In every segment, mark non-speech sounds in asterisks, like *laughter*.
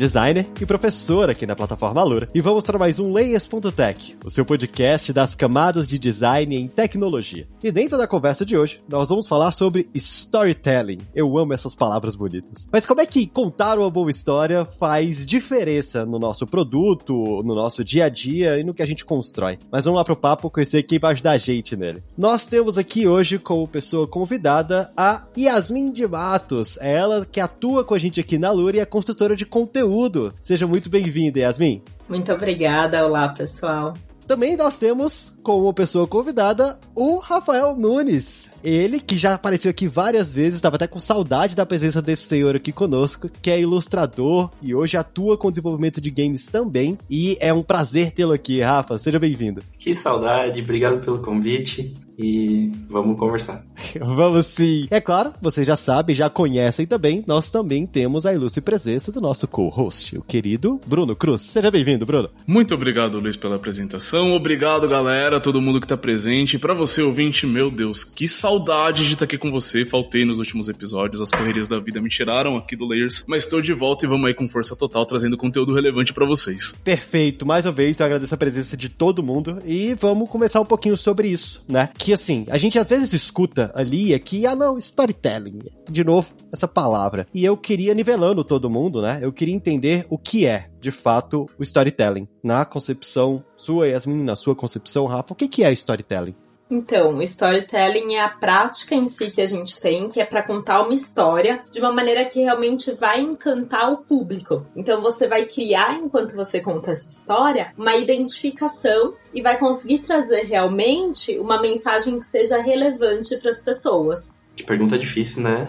designer e professor aqui na plataforma Alura. E vamos para mais um Layers.tech, o seu podcast das camadas de design em tecnologia. E dentro da conversa de hoje, nós vamos falar sobre storytelling. Eu amo essas palavras bonitas. Mas como é que contar uma boa história faz diferença no nosso produto, no nosso dia a dia e no que a gente constrói? Mas vamos lá pro papo conhecer quem vai ajudar a gente nele. Nós temos aqui hoje como pessoa convidada a Yasmin de Matos. É ela que atua com a gente aqui na Alura e é construtora de conteúdo conteúdo. Seja muito bem-vinda, Yasmin. Muito obrigada. Olá, pessoal. Também nós temos como pessoa convidada o Rafael Nunes. Ele, que já apareceu aqui várias vezes, estava até com saudade da presença desse senhor aqui conosco, que é ilustrador e hoje atua com desenvolvimento de games também. E é um prazer tê-lo aqui, Rafa. Seja bem-vindo. Que saudade, obrigado pelo convite e vamos conversar. *laughs* vamos sim. É claro, vocês já sabem, já conhecem também, nós também temos a ilustre presença do nosso co-host, o querido Bruno Cruz. Seja bem-vindo, Bruno. Muito obrigado, Luiz, pela apresentação. Obrigado, galera, todo mundo que tá presente. Para você, ouvinte, meu Deus, que saudade de estar aqui com você. Faltei nos últimos episódios, as correrias da vida me tiraram aqui do Layers, mas estou de volta e vamos aí com força total trazendo conteúdo relevante para vocês. Perfeito. Mais uma vez, eu agradeço a presença de todo mundo e vamos conversar um pouquinho sobre isso, né? Que assim, a gente às vezes escuta ali aqui, ah não, storytelling. De novo, essa palavra. E eu queria, nivelando todo mundo, né? Eu queria entender o que é, de fato, o storytelling. Na concepção sua, Yasmin, na sua concepção, Rafa, o que é storytelling? Então, o storytelling é a prática em si que a gente tem, que é para contar uma história de uma maneira que realmente vai encantar o público. Então, você vai criar, enquanto você conta essa história, uma identificação e vai conseguir trazer realmente uma mensagem que seja relevante para as pessoas. Que pergunta difícil, né?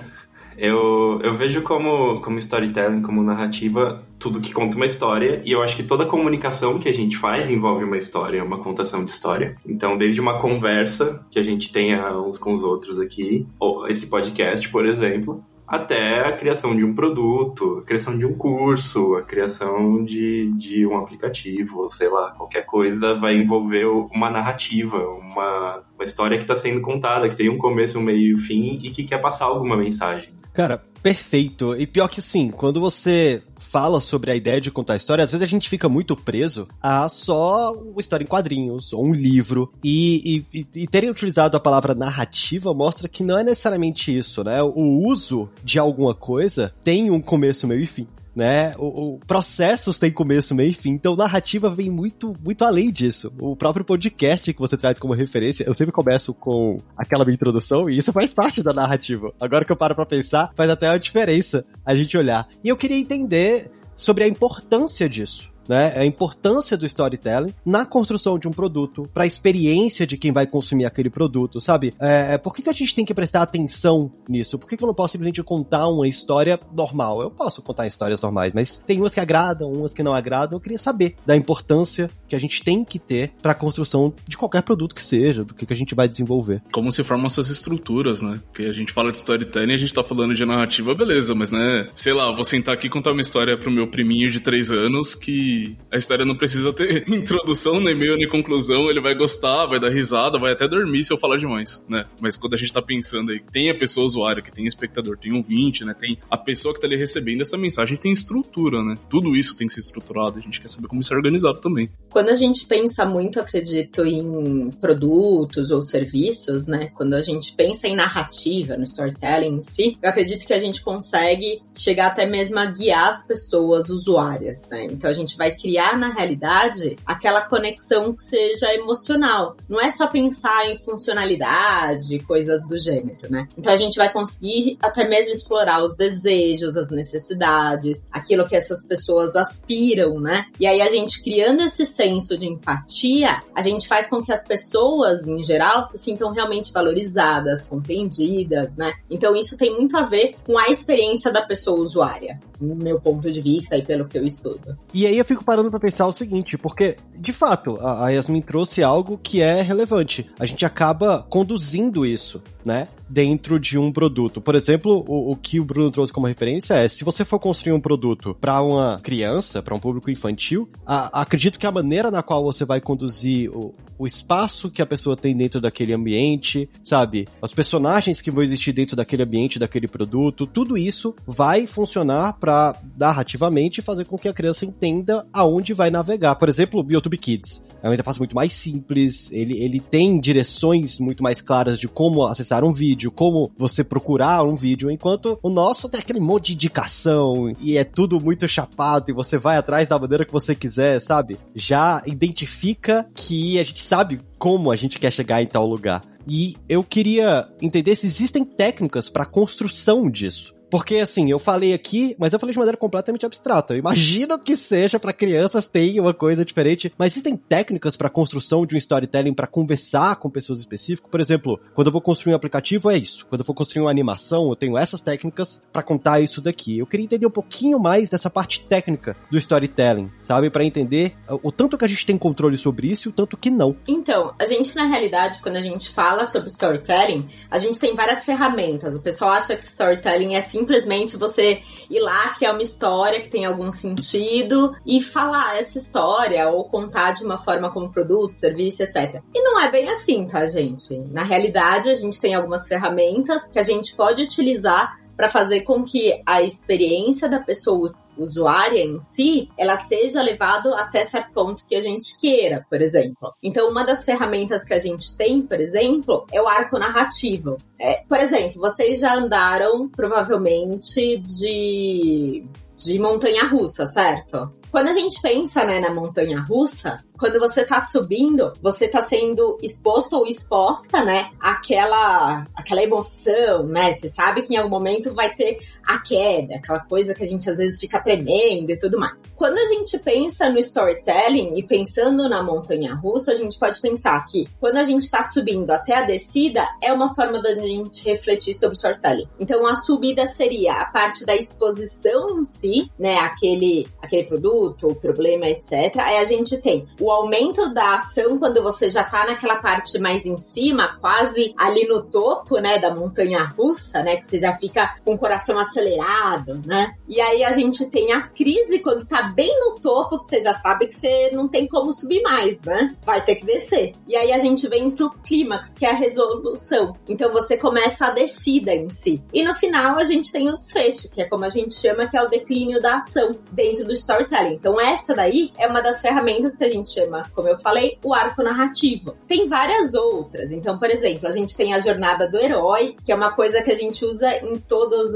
Eu, eu vejo como, como storytelling, como narrativa, tudo que conta uma história, e eu acho que toda comunicação que a gente faz envolve uma história, uma contação de história. Então, desde uma conversa que a gente tenha uns com os outros aqui, ou esse podcast, por exemplo, até a criação de um produto, a criação de um curso, a criação de, de um aplicativo, sei lá, qualquer coisa vai envolver uma narrativa, uma, uma história que está sendo contada, que tem um começo, um meio e um fim e que quer passar alguma mensagem. Cara, perfeito. E pior que assim, quando você fala sobre a ideia de contar história, às vezes a gente fica muito preso a só uma história em quadrinhos ou um livro. E, e, e terem utilizado a palavra narrativa mostra que não é necessariamente isso, né? O uso de alguma coisa tem um começo, meio e fim né? O, o, processos têm começo, meio e fim. Então, narrativa vem muito, muito além disso. O próprio podcast que você traz como referência, eu sempre começo com aquela minha introdução e isso faz parte da narrativa. Agora que eu paro pra pensar, faz até a diferença a gente olhar. E eu queria entender sobre a importância disso né? A importância do storytelling na construção de um produto, para a experiência de quem vai consumir aquele produto, sabe? É, é, por que, que a gente tem que prestar atenção nisso? Por que, que eu não posso simplesmente contar uma história normal? Eu posso contar histórias normais, mas tem umas que agradam, umas que não agradam. Eu queria saber da importância que a gente tem que ter para a construção de qualquer produto que seja, do que, que a gente vai desenvolver. Como se formam essas estruturas, né? Porque a gente fala de storytelling, a gente tá falando de narrativa, beleza, mas né, sei lá, vou sentar aqui e contar uma história pro meu priminho de três anos que a história não precisa ter *laughs* introdução, nem meio, nem conclusão. Ele vai gostar, vai dar risada, vai até dormir se eu falar demais, né? Mas quando a gente tá pensando aí que tem a pessoa usuária, que tem espectador, tem 20, né? Tem a pessoa que tá ali recebendo essa mensagem, tem estrutura, né? Tudo isso tem que ser estruturado. A gente quer saber como isso é organizado também. Quando a gente pensa muito, acredito, em produtos ou serviços, né? Quando a gente pensa em narrativa, no storytelling em si, eu acredito que a gente consegue chegar até mesmo a guiar as pessoas usuárias, né? Então a gente vai criar na realidade aquela conexão que seja emocional. Não é só pensar em funcionalidade, coisas do gênero, né? Então a gente vai conseguir até mesmo explorar os desejos, as necessidades, aquilo que essas pessoas aspiram, né? E aí a gente criando esse senso de empatia, a gente faz com que as pessoas em geral se sintam realmente valorizadas, compreendidas, né? Então isso tem muito a ver com a experiência da pessoa usuária. Meu ponto de vista e pelo que eu estudo. E aí eu fico parando para pensar o seguinte, porque, de fato, a Yasmin trouxe algo que é relevante. A gente acaba conduzindo isso, né? Dentro de um produto. Por exemplo, o, o que o Bruno trouxe como referência é: se você for construir um produto para uma criança, para um público infantil, a, acredito que a maneira na qual você vai conduzir o, o espaço que a pessoa tem dentro daquele ambiente, sabe? Os personagens que vão existir dentro daquele ambiente, daquele produto, tudo isso vai funcionar para narrativamente fazer com que a criança entenda aonde vai navegar. Por exemplo, o YouTube Kids. É uma interface muito mais simples, ele, ele tem direções muito mais claras de como acessar um vídeo, como você procurar um vídeo, enquanto o nosso tem aquele monte de indicação e é tudo muito chapado e você vai atrás da maneira que você quiser, sabe? Já identifica que a gente sabe como a gente quer chegar em tal lugar. E eu queria entender se existem técnicas para construção disso. Porque, assim, eu falei aqui, mas eu falei de maneira completamente abstrata. Eu imagino que seja para crianças tem uma coisa diferente, mas existem técnicas para construção de um storytelling para conversar com pessoas específicas. Por exemplo, quando eu vou construir um aplicativo é isso. Quando eu for construir uma animação, eu tenho essas técnicas para contar isso daqui. Eu queria entender um pouquinho mais dessa parte técnica do storytelling, sabe, para entender o tanto que a gente tem controle sobre isso e o tanto que não. Então, a gente na realidade, quando a gente fala sobre storytelling, a gente tem várias ferramentas. O pessoal acha que storytelling é assim simplesmente você ir lá, criar uma história que tem algum sentido e falar essa história ou contar de uma forma como produto, serviço, etc. E não é bem assim, tá, gente? Na realidade, a gente tem algumas ferramentas que a gente pode utilizar para fazer com que a experiência da pessoa usuária em si, ela seja levado até certo ponto que a gente queira, por exemplo. Então, uma das ferramentas que a gente tem, por exemplo, é o arco narrativo. É, por exemplo, vocês já andaram provavelmente de de montanha russa, certo? Quando a gente pensa né, na montanha russa, quando você tá subindo, você tá sendo exposto ou exposta, né, àquela, àquela emoção, né? Você sabe que em algum momento vai ter a queda, aquela coisa que a gente às vezes fica tremendo e tudo mais. Quando a gente pensa no storytelling e pensando na montanha russa, a gente pode pensar que quando a gente está subindo até a descida, é uma forma da gente refletir sobre storytelling. Então a subida seria a parte da exposição em si, né? Aquele, aquele produto, o problema, etc. Aí a gente tem o aumento da ação quando você já tá naquela parte mais em cima, quase ali no topo, né, da montanha russa, né? Que você já fica com o coração acelerado, né? E aí a gente tem a crise quando tá bem no topo, que você já sabe que você não tem como subir mais, né? Vai ter que descer. E aí a gente vem pro clímax, que é a resolução. Então você começa a descida em si. E no final a gente tem o desfecho, que é como a gente chama, que é o declínio da ação dentro do storytelling. Então essa daí é uma das ferramentas que a gente chama, como eu falei, o arco narrativo. Tem várias outras. Então, por exemplo, a gente tem a jornada do herói, que é uma coisa que a gente usa em todos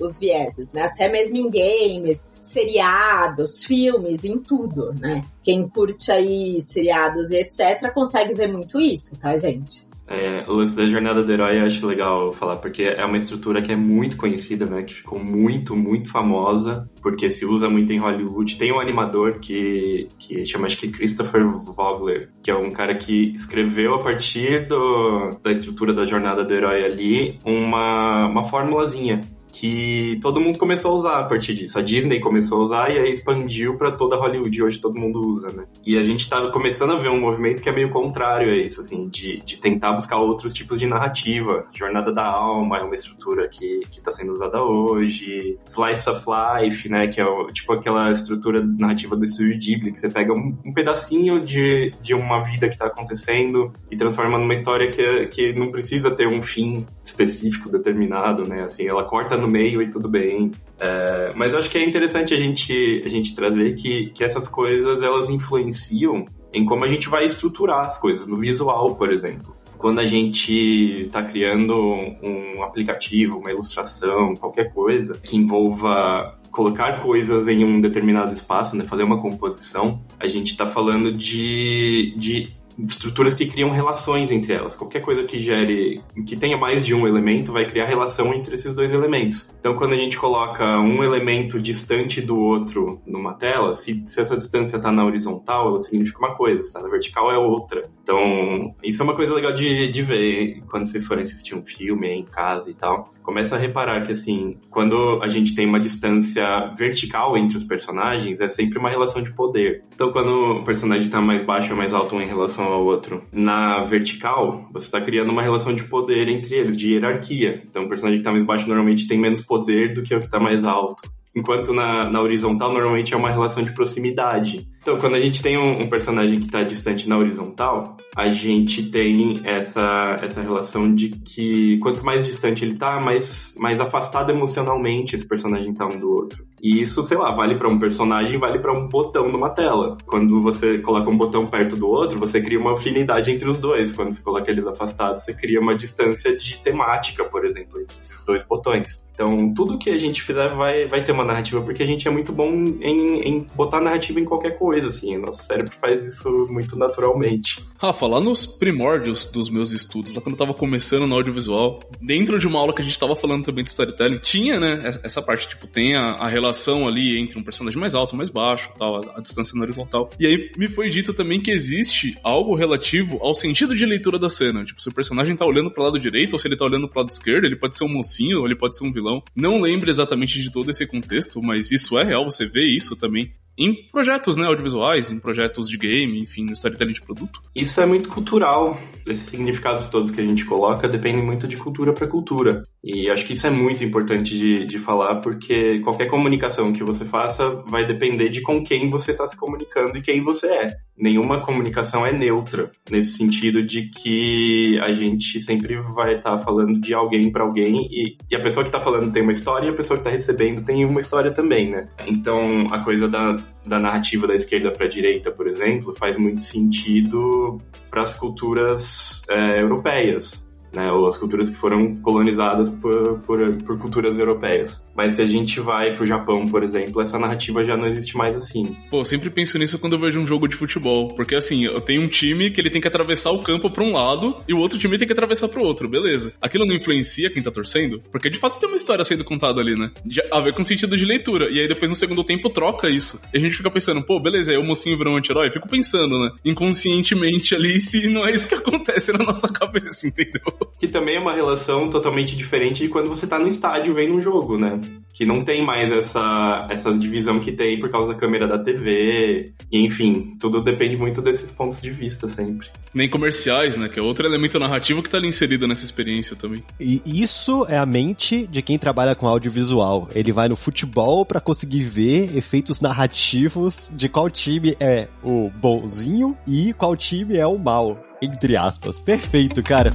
os vieses, né? Até mesmo em games, seriados, filmes, em tudo, né? Quem curte aí seriados e etc. consegue ver muito isso, tá, gente? É, o lance da jornada do herói eu acho legal falar, porque é uma estrutura que é muito conhecida, né? Que ficou muito, muito famosa, porque se usa muito em Hollywood. Tem um animador que, que chama, acho que Christopher Vogler, que é um cara que escreveu a partir do, da estrutura da jornada do herói ali uma, uma formulazinha que todo mundo começou a usar a partir disso. A Disney começou a usar e aí expandiu para toda Hollywood hoje todo mundo usa, né? E a gente tá começando a ver um movimento que é meio contrário a isso, assim, de, de tentar buscar outros tipos de narrativa. Jornada da Alma é uma estrutura que, que tá sendo usada hoje. Slice of Life, né, que é o, tipo aquela estrutura narrativa do estúdio Ghibli, que você pega um, um pedacinho de, de uma vida que tá acontecendo e transforma numa história que, que não precisa ter um fim específico determinado, né? Assim, ela corta no meio e tudo bem. É, mas eu acho que é interessante a gente, a gente trazer que, que essas coisas elas influenciam em como a gente vai estruturar as coisas, no visual, por exemplo. Quando a gente está criando um aplicativo, uma ilustração, qualquer coisa que envolva colocar coisas em um determinado espaço, né, fazer uma composição, a gente está falando de, de estruturas que criam relações entre elas. Qualquer coisa que gere, que tenha mais de um elemento, vai criar relação entre esses dois elementos. Então, quando a gente coloca um elemento distante do outro numa tela, se, se essa distância está na horizontal, ela significa uma coisa, se está na vertical é outra. Então, isso é uma coisa legal de, de ver quando vocês forem assistir um filme em casa e tal. Começa a reparar que, assim, quando a gente tem uma distância vertical entre os personagens, é sempre uma relação de poder. Então, quando o personagem está mais baixo ou mais alto em relação ao outro, na vertical, você está criando uma relação de poder entre eles, de hierarquia. Então, o personagem que está mais baixo normalmente tem menos poder do que o que está mais alto. Enquanto na, na horizontal, normalmente é uma relação de proximidade. Então, quando a gente tem um, um personagem que está distante na horizontal, a gente tem essa, essa relação de que quanto mais distante ele está, mais, mais afastado emocionalmente esse personagem está um do outro. E isso, sei lá, vale para um personagem, vale para um botão numa tela. Quando você coloca um botão perto do outro, você cria uma afinidade entre os dois. Quando você coloca eles afastados, você cria uma distância de temática, por exemplo, entre esses dois botões. Então, tudo que a gente fizer vai, vai ter uma narrativa, porque a gente é muito bom em, em botar narrativa em qualquer coisa, assim. Nosso cérebro faz isso muito naturalmente. Rafa, lá nos primórdios dos meus estudos, lá quando eu tava começando no audiovisual, dentro de uma aula que a gente tava falando também de storytelling, tinha, né, essa parte, tipo, tem a, a relação ali entre um personagem mais alto, mais baixo, tal, a, a distância na horizontal. E aí me foi dito também que existe algo relativo ao sentido de leitura da cena. Tipo, se o personagem tá olhando pro lado direito ou se ele tá olhando pro lado esquerdo, ele pode ser um mocinho ou ele pode ser um vilão. Não lembro exatamente de todo esse contexto, mas isso é real, você vê isso também em projetos né, audiovisuais, em projetos de game, enfim, no storytelling de produto. Isso é muito cultural. Esses significados todos que a gente coloca dependem muito de cultura para cultura. E acho que isso é muito importante de, de falar, porque qualquer comunicação que você faça vai depender de com quem você está se comunicando e quem você é. Nenhuma comunicação é neutra, nesse sentido de que a gente sempre vai estar tá falando de alguém para alguém e, e, a pessoa que está falando tem uma história e a pessoa que está recebendo tem uma história também, né? Então a coisa da da narrativa da esquerda para a direita, por exemplo, faz muito sentido para as culturas é, europeias né, ou as culturas que foram colonizadas por, por, por, culturas europeias. Mas se a gente vai pro Japão, por exemplo, essa narrativa já não existe mais assim. Pô, eu sempre penso nisso quando eu vejo um jogo de futebol, porque assim, eu tenho um time que ele tem que atravessar o campo para um lado e o outro time tem que atravessar para o outro, beleza. Aquilo não influencia quem tá torcendo? Porque de fato tem uma história sendo contada ali, né? De, a ver com sentido de leitura. E aí depois no segundo tempo troca isso. E a gente fica pensando, pô, beleza, aí o mocinho virou um anti-herói. Fico pensando, né? Inconscientemente ali *laughs* se não é isso que acontece na nossa cabeça, entendeu? Que também é uma relação totalmente diferente de quando você tá no estádio vendo um jogo, né? Que não tem mais essa, essa divisão que tem por causa da câmera da TV. E, enfim, tudo depende muito desses pontos de vista sempre. Nem comerciais, né? Que é outro elemento narrativo que tá ali inserido nessa experiência também. E isso é a mente de quem trabalha com audiovisual. Ele vai no futebol para conseguir ver efeitos narrativos de qual time é o bonzinho e qual time é o mal. Entre aspas. Perfeito, cara.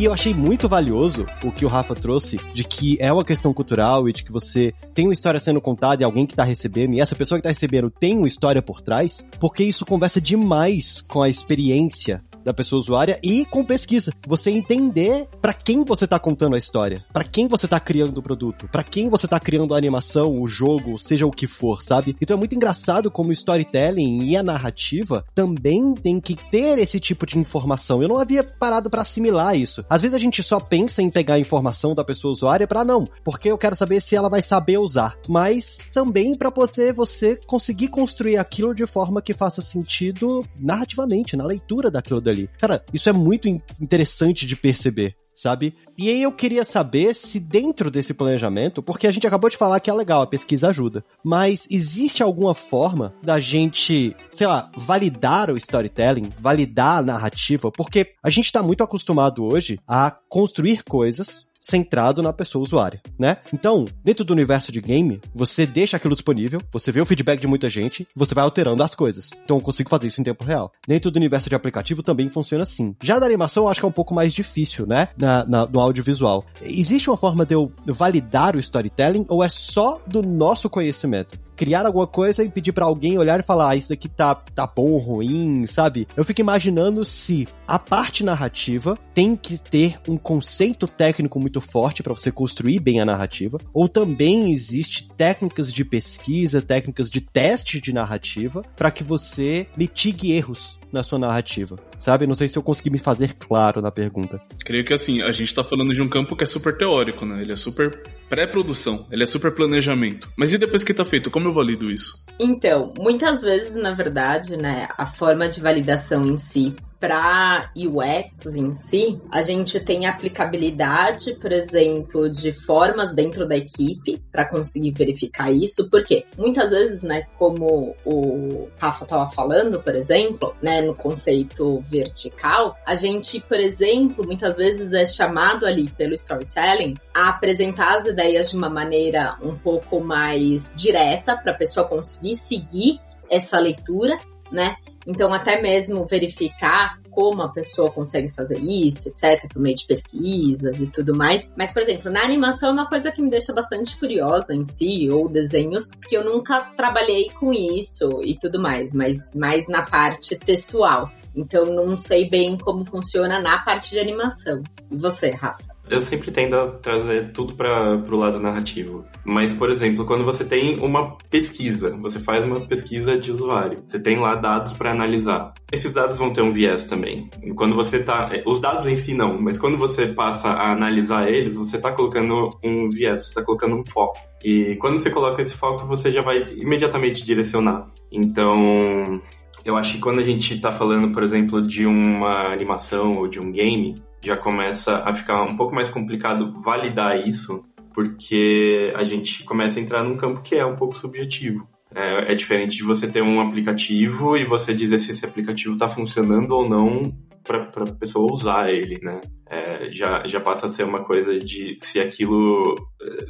E eu achei muito valioso o que o Rafa trouxe de que é uma questão cultural e de que você tem uma história sendo contada e alguém que tá recebendo, e essa pessoa que tá recebendo tem uma história por trás, porque isso conversa demais com a experiência da pessoa usuária e com pesquisa. Você entender para quem você tá contando a história, para quem você tá criando o produto, para quem você tá criando a animação, o jogo, seja o que for, sabe? Então é muito engraçado como o storytelling e a narrativa também tem que ter esse tipo de informação. Eu não havia parado para assimilar isso. Às vezes a gente só pensa em pegar a informação da pessoa usuária para não, porque eu quero saber se ela vai saber usar, mas também para poder você conseguir construir aquilo de forma que faça sentido narrativamente, na leitura daquilo dali. Cara, isso é muito interessante de perceber sabe? E aí eu queria saber se dentro desse planejamento, porque a gente acabou de falar que é legal, a pesquisa ajuda, mas existe alguma forma da gente, sei lá, validar o storytelling, validar a narrativa, porque a gente tá muito acostumado hoje a construir coisas centrado na pessoa usuária, né? Então, dentro do universo de game, você deixa aquilo disponível, você vê o feedback de muita gente, você vai alterando as coisas. Então, eu consigo fazer isso em tempo real. Dentro do universo de aplicativo também funciona assim. Já da animação, eu acho que é um pouco mais difícil, né? Na, na, no audiovisual. Existe uma forma de eu validar o storytelling ou é só do nosso conhecimento? Criar alguma coisa e pedir para alguém olhar e falar, ah, isso daqui tá, tá bom ou ruim, sabe? Eu fico imaginando se a parte narrativa tem que ter um conceito técnico muito forte para você construir bem a narrativa, ou também existe técnicas de pesquisa, técnicas de teste de narrativa para que você mitigue erros na sua narrativa, sabe? Não sei se eu consegui me fazer claro na pergunta. Creio que assim, a gente tá falando de um campo que é super teórico, né? Ele é super pré-produção, ele é super planejamento. Mas e depois que tá feito, como eu valido isso? Então, muitas vezes, na verdade, né, a forma de validação em si para UX em si, a gente tem aplicabilidade, por exemplo, de formas dentro da equipe para conseguir verificar isso, porque muitas vezes, né, como o Rafa estava falando, por exemplo, né, no conceito vertical, a gente, por exemplo, muitas vezes é chamado ali pelo storytelling a apresentar as ideias de uma maneira um pouco mais direta para a pessoa conseguir seguir essa leitura, né? Então, até mesmo verificar como a pessoa consegue fazer isso, etc., por meio de pesquisas e tudo mais. Mas, por exemplo, na animação é uma coisa que me deixa bastante curiosa em si, ou desenhos, porque eu nunca trabalhei com isso e tudo mais, mas mais na parte textual. Então, não sei bem como funciona na parte de animação. E você, Rafa? Eu sempre tendo a trazer tudo para o lado narrativo. Mas, por exemplo, quando você tem uma pesquisa, você faz uma pesquisa de usuário, você tem lá dados para analisar. Esses dados vão ter um viés também. Quando você tá, os dados em si não, mas quando você passa a analisar eles, você está colocando um viés, você está colocando um foco. E quando você coloca esse foco, você já vai imediatamente direcionar. Então, eu acho que quando a gente está falando, por exemplo, de uma animação ou de um game, já começa a ficar um pouco mais complicado validar isso, porque a gente começa a entrar num campo que é um pouco subjetivo. É, é diferente de você ter um aplicativo e você dizer se esse aplicativo está funcionando ou não para a pessoa usar ele, né? É, já, já passa a ser uma coisa de se aquilo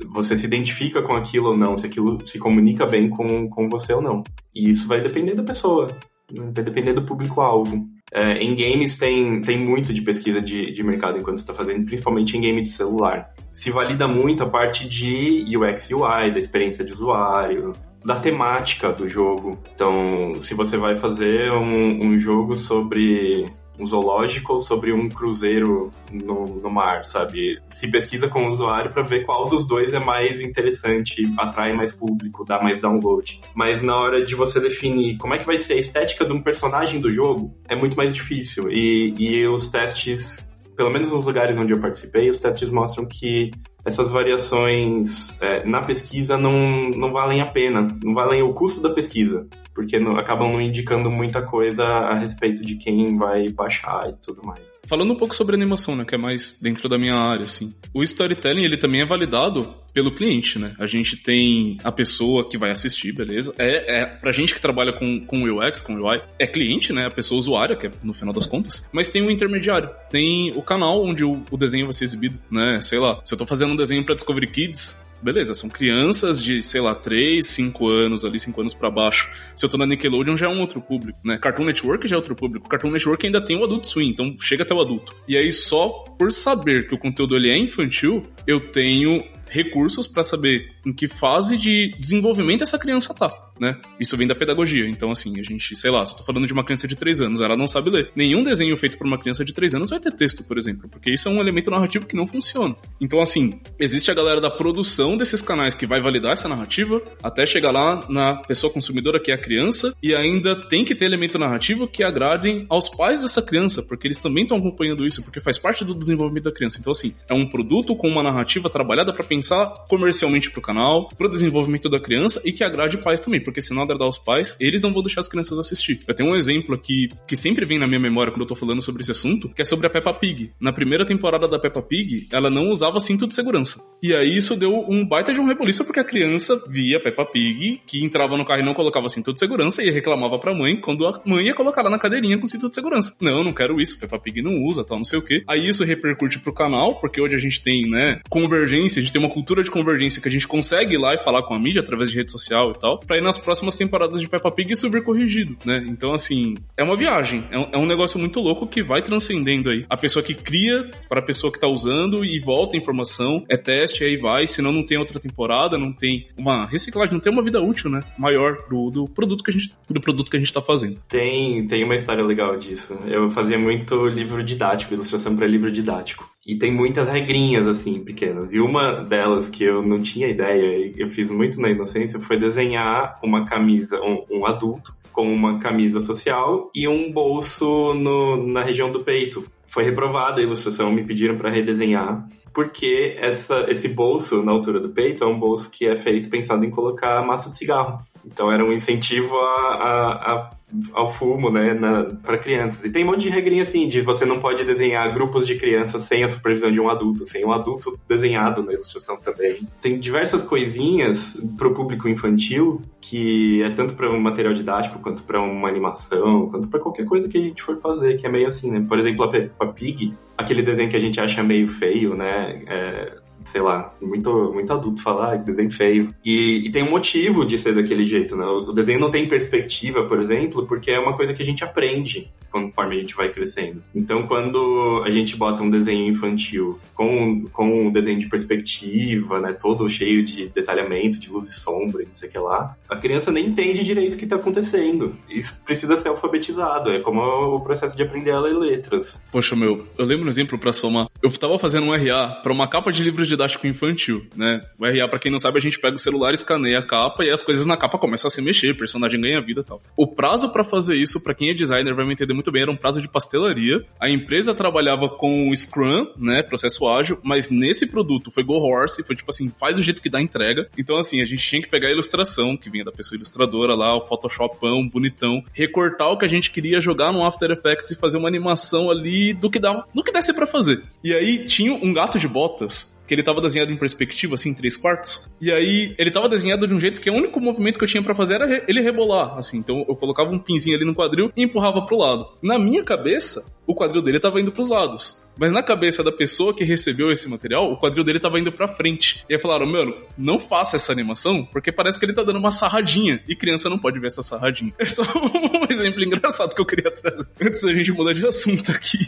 você se identifica com aquilo ou não, se aquilo se comunica bem com, com você ou não. E isso vai depender da pessoa, vai depender do público-alvo. É, em games tem, tem muito de pesquisa de, de mercado enquanto você está fazendo, principalmente em game de celular. Se valida muito a parte de UX UI, da experiência de usuário, da temática do jogo. Então, se você vai fazer um, um jogo sobre um zoológico ou sobre um cruzeiro no, no mar, sabe? Se pesquisa com o usuário para ver qual dos dois é mais interessante, atrai mais público, dá mais download. Mas na hora de você definir como é que vai ser a estética de um personagem do jogo, é muito mais difícil. E, e os testes, pelo menos nos lugares onde eu participei, os testes mostram que essas variações é, na pesquisa não, não valem a pena, não valem o custo da pesquisa porque não, acabam não indicando muita coisa a respeito de quem vai baixar e tudo mais. Falando um pouco sobre animação, né, que é mais dentro da minha área, assim. O storytelling, ele também é validado pelo cliente, né? A gente tem a pessoa que vai assistir, beleza? É, é pra gente que trabalha com, com UX, com UI, é cliente, né? A pessoa usuária, que é no final das contas. Mas tem um intermediário. Tem o canal onde o, o desenho vai ser exibido, né? Sei lá, se eu tô fazendo um desenho para Discovery Kids, beleza, são crianças de, sei lá, 3, 5 anos, ali 5 anos para baixo. Se eu tô na Nickelodeon já é um outro público, né? Cartoon Network já é outro público. Cartoon Network ainda tem o Adult Swim, então chega até o adulto. E aí só por saber que o conteúdo ele é infantil, eu tenho recursos para saber em que fase de desenvolvimento essa criança tá né? Isso vem da pedagogia. Então, assim, a gente, sei lá, se eu tô falando de uma criança de 3 anos, ela não sabe ler. Nenhum desenho feito por uma criança de 3 anos vai ter texto, por exemplo, porque isso é um elemento narrativo que não funciona. Então, assim, existe a galera da produção desses canais que vai validar essa narrativa, até chegar lá na pessoa consumidora que é a criança, e ainda tem que ter elemento narrativo que agradem aos pais dessa criança, porque eles também estão acompanhando isso, porque faz parte do desenvolvimento da criança. Então, assim, é um produto com uma narrativa trabalhada para pensar comercialmente pro canal, pro desenvolvimento da criança e que agrade pais também, porque se não agradar os pais, eles não vão deixar as crianças assistir. Eu tenho um exemplo aqui que sempre vem na minha memória quando eu tô falando sobre esse assunto, que é sobre a Peppa Pig. Na primeira temporada da Peppa Pig, ela não usava cinto de segurança. E aí isso deu um baita de um rebuliço porque a criança via Peppa Pig, que entrava no carro e não colocava cinto de segurança e reclamava pra mãe quando a mãe ia colocar ela na cadeirinha com cinto de segurança. Não, não quero isso, Peppa Pig não usa, tal, não sei o quê. Aí isso repercute pro canal, porque hoje a gente tem, né, convergência, a gente tem uma cultura de convergência que a gente consegue ir lá e falar com a mídia através de rede social e tal, pra ir nas próximas temporadas de Peppa Pig isso vir corrigido, né? Então, assim, é uma viagem. É um, é um negócio muito louco que vai transcendendo aí. A pessoa que cria para a pessoa que tá usando e volta a informação, é teste, aí vai, senão não tem outra temporada, não tem uma reciclagem, não tem uma vida útil, né? Maior do, do produto que a gente do produto que a gente tá fazendo. Tem, tem uma história legal disso. Eu fazia muito livro didático, ilustração para livro didático. E tem muitas regrinhas, assim, pequenas. E uma delas que eu não tinha ideia, e eu fiz muito na inocência, foi desenhar uma camisa, um, um adulto, com uma camisa social e um bolso no, na região do peito. Foi reprovada a ilustração, me pediram para redesenhar porque essa, esse bolso na altura do peito é um bolso que é feito pensado em colocar massa de cigarro. Então era um incentivo a, a, a ao fumo, né, para crianças. E tem um monte de regrinha assim, de você não pode desenhar grupos de crianças sem a supervisão de um adulto, sem um adulto desenhado na ilustração também. Tem diversas coisinhas pro público infantil que é tanto para um material didático quanto para uma animação, quanto para qualquer coisa que a gente for fazer, que é meio assim, né? Por exemplo, a Pig, aquele desenho que a gente acha meio feio, né? É, sei lá, muito, muito adulto falar, que desenho feio. E, e, tem um motivo de ser daquele jeito, né? O desenho não tem perspectiva, por exemplo, porque é uma coisa que a gente aprende conforme a gente vai crescendo. Então, quando a gente bota um desenho infantil com, com um desenho de perspectiva, né, todo cheio de detalhamento, de luz e sombra, não sei o que lá, a criança nem entende direito o que está acontecendo. Isso precisa ser alfabetizado, é como o processo de aprender a ler letras. Poxa, meu, eu lembro um exemplo para somar. Eu estava fazendo um RA para uma capa de livro didático infantil, né? O RA, para quem não sabe, a gente pega o celular, escaneia a capa e as coisas na capa começam a se mexer, o personagem ganha vida e tal. O prazo para fazer isso, para quem é designer, vai me entender muito bem, era um prazo de pastelaria. A empresa trabalhava com Scrum, né, processo ágil, mas nesse produto foi Go Horse, foi tipo assim, faz o jeito que dá entrega. Então assim, a gente tinha que pegar a ilustração que vinha da pessoa ilustradora lá, o Photoshopão, bonitão, recortar o que a gente queria jogar no After Effects e fazer uma animação ali do que dá, do que desse para fazer. E aí tinha um gato de botas que ele tava desenhado em perspectiva, assim, três quartos. E aí, ele tava desenhado de um jeito que o único movimento que eu tinha para fazer era ele rebolar, assim. Então, eu colocava um pinzinho ali no quadril e empurrava pro lado. Na minha cabeça, o quadril dele tava indo pros lados. Mas na cabeça da pessoa que recebeu esse material, o quadril dele tava indo pra frente. E aí falaram, mano, não faça essa animação, porque parece que ele tá dando uma sarradinha. E criança não pode ver essa sarradinha. *laughs* É só um exemplo engraçado que eu queria trazer antes da gente mudar de assunto aqui.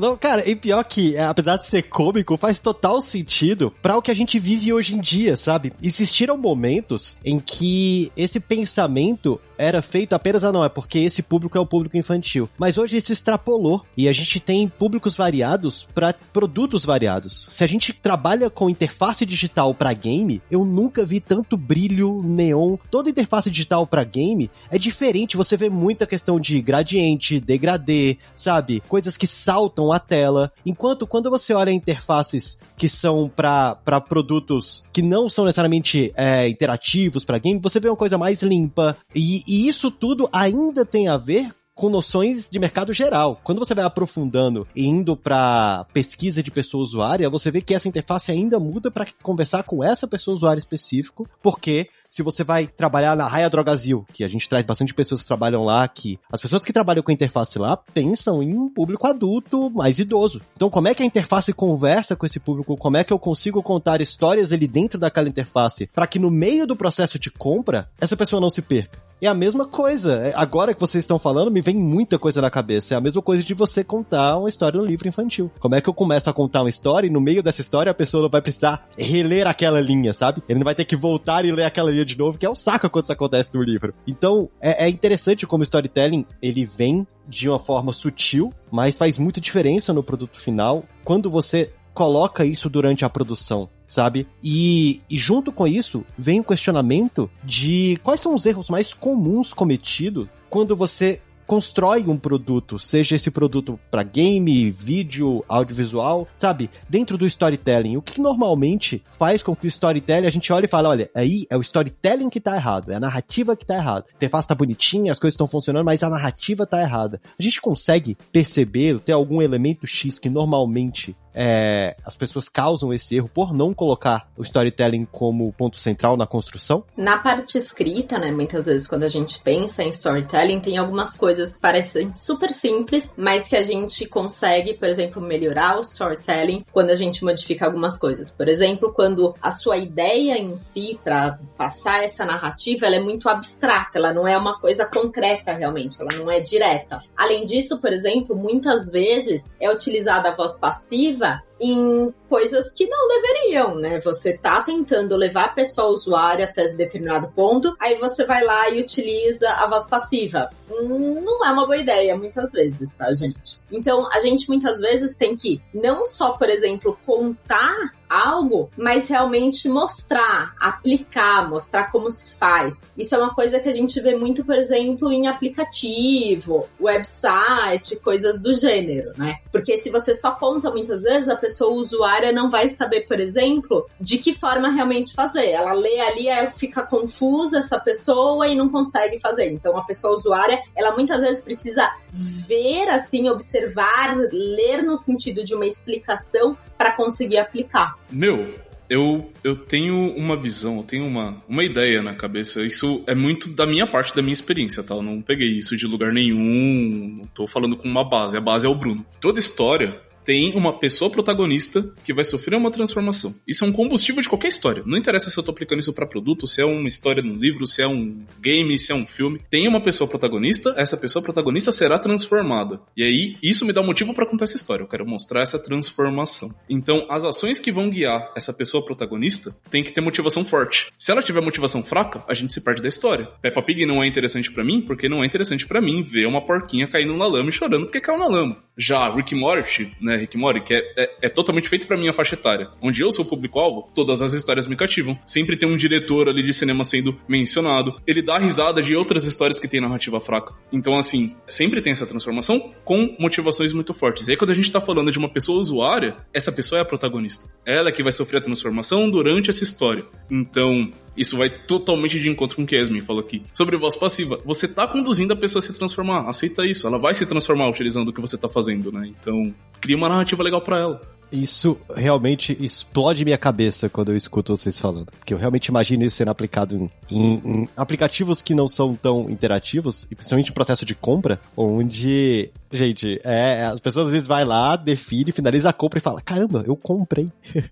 Não, cara, e pior que, é, apesar de ser cômico, faz total sentido para o que a gente vive hoje em dia, sabe? Existiram momentos em que esse pensamento era feito apenas, ah não, é porque esse público é o público infantil. Mas hoje isso extrapolou e a gente tem públicos variados para produtos variados. Se a gente trabalha com interface digital para game, eu nunca vi tanto brilho neon. Toda interface digital para game é diferente, você vê muita questão de gradiente, degradê, sabe? Coisas que saltam a tela. Enquanto quando você olha interfaces que são para produtos que não são necessariamente é, interativos para game, você vê uma coisa mais limpa e, e isso tudo ainda tem a ver com noções de mercado geral. Quando você vai aprofundando e indo para pesquisa de pessoa usuária, você vê que essa interface ainda muda para conversar com essa pessoa usuária específico, porque se você vai trabalhar na Raia Drogazil, que a gente traz bastante pessoas que trabalham lá, que as pessoas que trabalham com a interface lá pensam em um público adulto mais idoso. Então, como é que a interface conversa com esse público? Como é que eu consigo contar histórias ali dentro daquela interface para que no meio do processo de compra essa pessoa não se perca? É a mesma coisa. É, agora que vocês estão falando, me vem muita coisa na cabeça. É a mesma coisa de você contar uma história no livro infantil. Como é que eu começo a contar uma história e no meio dessa história a pessoa não vai precisar reler aquela linha, sabe? Ele não vai ter que voltar e ler aquela linha de novo, que é o um saco quando isso acontece no livro. Então, é, é interessante como storytelling, ele vem de uma forma sutil, mas faz muita diferença no produto final quando você coloca isso durante a produção, sabe? E, e, junto com isso vem o questionamento de quais são os erros mais comuns cometidos quando você constrói um produto, seja esse produto para game, vídeo, audiovisual, sabe? Dentro do storytelling, o que normalmente faz com que o storytelling a gente olhe e fale, olha, aí é o storytelling que tá errado, é a narrativa que tá errada. A interface tá bonitinha, as coisas estão funcionando, mas a narrativa tá errada. A gente consegue perceber, ter algum elemento X que normalmente é, as pessoas causam esse erro por não colocar o storytelling como ponto central na construção? Na parte escrita, né, muitas vezes quando a gente pensa em storytelling, tem algumas coisas que parecem super simples, mas que a gente consegue, por exemplo, melhorar o storytelling quando a gente modifica algumas coisas. Por exemplo, quando a sua ideia em si para passar essa narrativa, ela é muito abstrata, ela não é uma coisa concreta realmente, ela não é direta. Além disso, por exemplo, muitas vezes é utilizada a voz passiva viva em coisas que não deveriam, né? Você tá tentando levar a pessoa usuária até determinado ponto, aí você vai lá e utiliza a voz passiva. Não é uma boa ideia, muitas vezes, tá, gente? Então, a gente muitas vezes tem que não só, por exemplo, contar algo, mas realmente mostrar, aplicar, mostrar como se faz. Isso é uma coisa que a gente vê muito, por exemplo, em aplicativo, website, coisas do gênero, né? Porque se você só conta muitas vezes, a pessoa usuária não vai saber, por exemplo, de que forma realmente fazer. Ela lê ali, ela fica confusa essa pessoa e não consegue fazer. Então a pessoa usuária, ela muitas vezes precisa ver assim, observar, ler no sentido de uma explicação para conseguir aplicar. Meu, eu, eu tenho uma visão, eu tenho uma, uma ideia na cabeça. Isso é muito da minha parte, da minha experiência, tá? Eu não peguei isso de lugar nenhum, não tô falando com uma base. A base é o Bruno. Toda história tem uma pessoa protagonista que vai sofrer uma transformação. Isso é um combustível de qualquer história. Não interessa se eu tô aplicando isso para produto, se é uma história num livro, se é um game, se é um filme. Tem uma pessoa protagonista, essa pessoa protagonista será transformada. E aí, isso me dá motivo para contar essa história. Eu quero mostrar essa transformação. Então, as ações que vão guiar essa pessoa protagonista tem que ter motivação forte. Se ela tiver motivação fraca, a gente se perde da história. Peppa Pig não é interessante para mim porque não é interessante para mim ver uma porquinha caindo na lama e chorando porque caiu na lama. Já Rick Morty, né, Rick Mori, que é, é, é totalmente feito para minha faixa etária. Onde eu sou público-alvo, todas as histórias me cativam. Sempre tem um diretor ali de cinema sendo mencionado. Ele dá risada de outras histórias que tem narrativa fraca. Então, assim, sempre tem essa transformação com motivações muito fortes. E aí, quando a gente tá falando de uma pessoa usuária, essa pessoa é a protagonista. Ela é que vai sofrer a transformação durante essa história. Então, isso vai totalmente de encontro com o que Esmin falou aqui. Sobre voz passiva, você tá conduzindo a pessoa a se transformar. Aceita isso. Ela vai se transformar utilizando o que você tá fazendo, né? Então, cria uma narrativa legal para ela. Isso realmente explode minha cabeça quando eu escuto vocês falando. Porque eu realmente imagino isso sendo aplicado em, em, em aplicativos que não são tão interativos, e principalmente em processo de compra, onde, gente, é, as pessoas às vezes vai lá, define, finaliza a compra e fala: caramba, eu comprei. *laughs*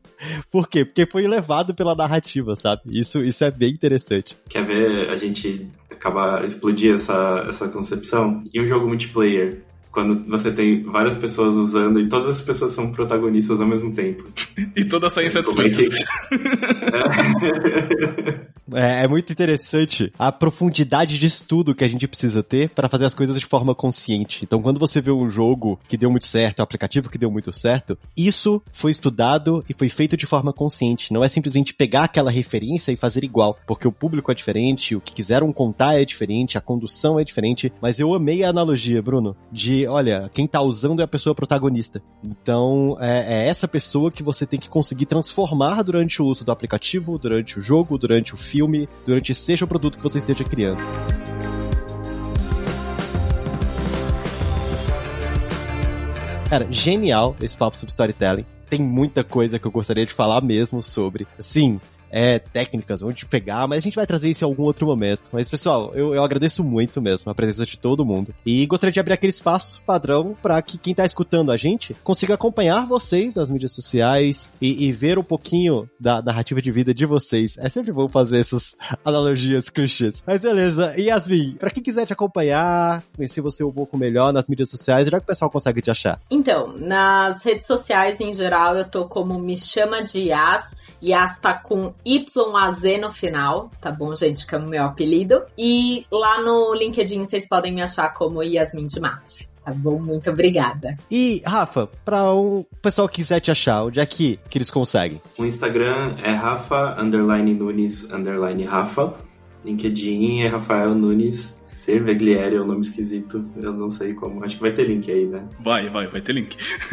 Por quê? Porque foi levado pela narrativa, sabe? Isso, isso é bem interessante. Quer ver a gente acabar explodir essa, essa concepção? E um jogo multiplayer? Quando você tem várias pessoas usando e todas as pessoas são protagonistas ao mesmo tempo. e todas saem satisfeitas. É, é, muito interessante a profundidade de estudo que a gente precisa ter para fazer as coisas de forma consciente. Então, quando você vê um jogo que deu muito certo, um aplicativo que deu muito certo, isso foi estudado e foi feito de forma consciente. Não é simplesmente pegar aquela referência e fazer igual, porque o público é diferente, o que quiseram contar é diferente, a condução é diferente. Mas eu amei a analogia, Bruno, de olha, quem tá usando é a pessoa protagonista. Então, é, é, essa pessoa que você tem que conseguir transformar durante o uso do aplicativo, durante o jogo, durante o filme, durante seja o produto que você esteja criando. Cara, genial esse papo sobre storytelling. Tem muita coisa que eu gostaria de falar mesmo sobre. Sim, é, técnicas, onde pegar, mas a gente vai trazer isso em algum outro momento. Mas, pessoal, eu, eu agradeço muito mesmo a presença de todo mundo. E gostaria de abrir aquele espaço padrão para que quem tá escutando a gente consiga acompanhar vocês nas mídias sociais e, e, ver um pouquinho da narrativa de vida de vocês. É sempre bom fazer essas analogias clichês. Mas beleza, Yasmin, pra quem quiser te acompanhar, conhecer você um pouco melhor nas mídias sociais, já que o pessoal consegue te achar? Então, nas redes sociais em geral, eu tô como Me Chama de Yas. Yas tá com YAZ no final, tá bom, gente? Que é o meu apelido. E lá no LinkedIn vocês podem me achar como Yasmin de Matos. Tá bom? Muito obrigada. E, Rafa, para um pessoal que quiser te achar, onde é que, que eles conseguem? O Instagram é Rafa, underline Nunes, underline Rafa. LinkedIn é Rafael Nunes Cerveglieri é um nome esquisito, eu não sei como. Acho que vai ter link aí, né? Vai, vai, vai ter link. *laughs*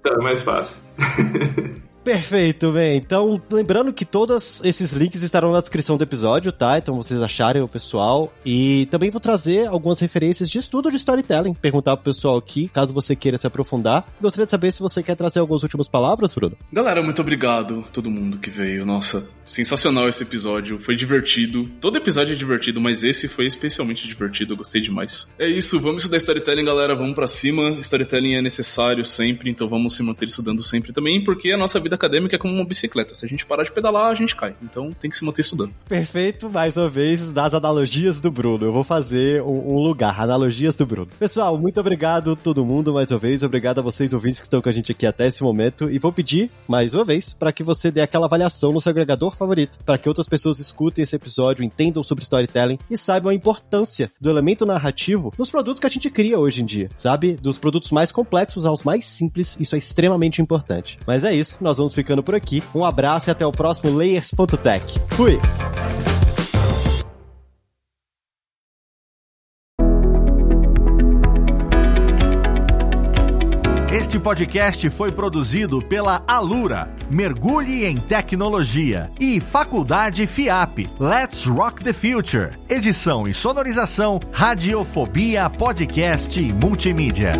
então é mais fácil. *laughs* Perfeito, bem. Então, lembrando que todos esses links estarão na descrição do episódio, tá? Então vocês acharem o pessoal. E também vou trazer algumas referências de estudo de storytelling. Perguntar pro pessoal aqui, caso você queira se aprofundar. Gostaria de saber se você quer trazer algumas últimas palavras, Bruno. Galera, muito obrigado todo mundo que veio. Nossa, sensacional esse episódio. Foi divertido. Todo episódio é divertido, mas esse foi especialmente divertido. Eu gostei demais. É isso, vamos estudar storytelling, galera. Vamos para cima. Storytelling é necessário sempre, então vamos se manter estudando sempre também, porque a nossa vida acadêmica é como uma bicicleta. Se a gente parar de pedalar, a gente cai. Então tem que se manter estudando. Perfeito, mais uma vez, das analogias do Bruno. Eu vou fazer um, um lugar, analogias do Bruno. Pessoal, muito obrigado todo mundo mais uma vez. Obrigado a vocês ouvintes que estão com a gente aqui até esse momento. E vou pedir, mais uma vez, para que você dê aquela avaliação no seu agregador favorito, para que outras pessoas escutem esse episódio, entendam sobre storytelling e saibam a importância do elemento narrativo nos produtos que a gente cria hoje em dia, sabe? Dos produtos mais complexos aos mais simples, isso é extremamente importante. Mas é isso, nós vamos ficando por aqui. Um abraço e até o próximo Layers.tech. Fui! Este podcast foi produzido pela Alura, Mergulhe em Tecnologia, e Faculdade FIAP, Let's Rock the Future. Edição e sonorização, Radiofobia Podcast e Multimídia.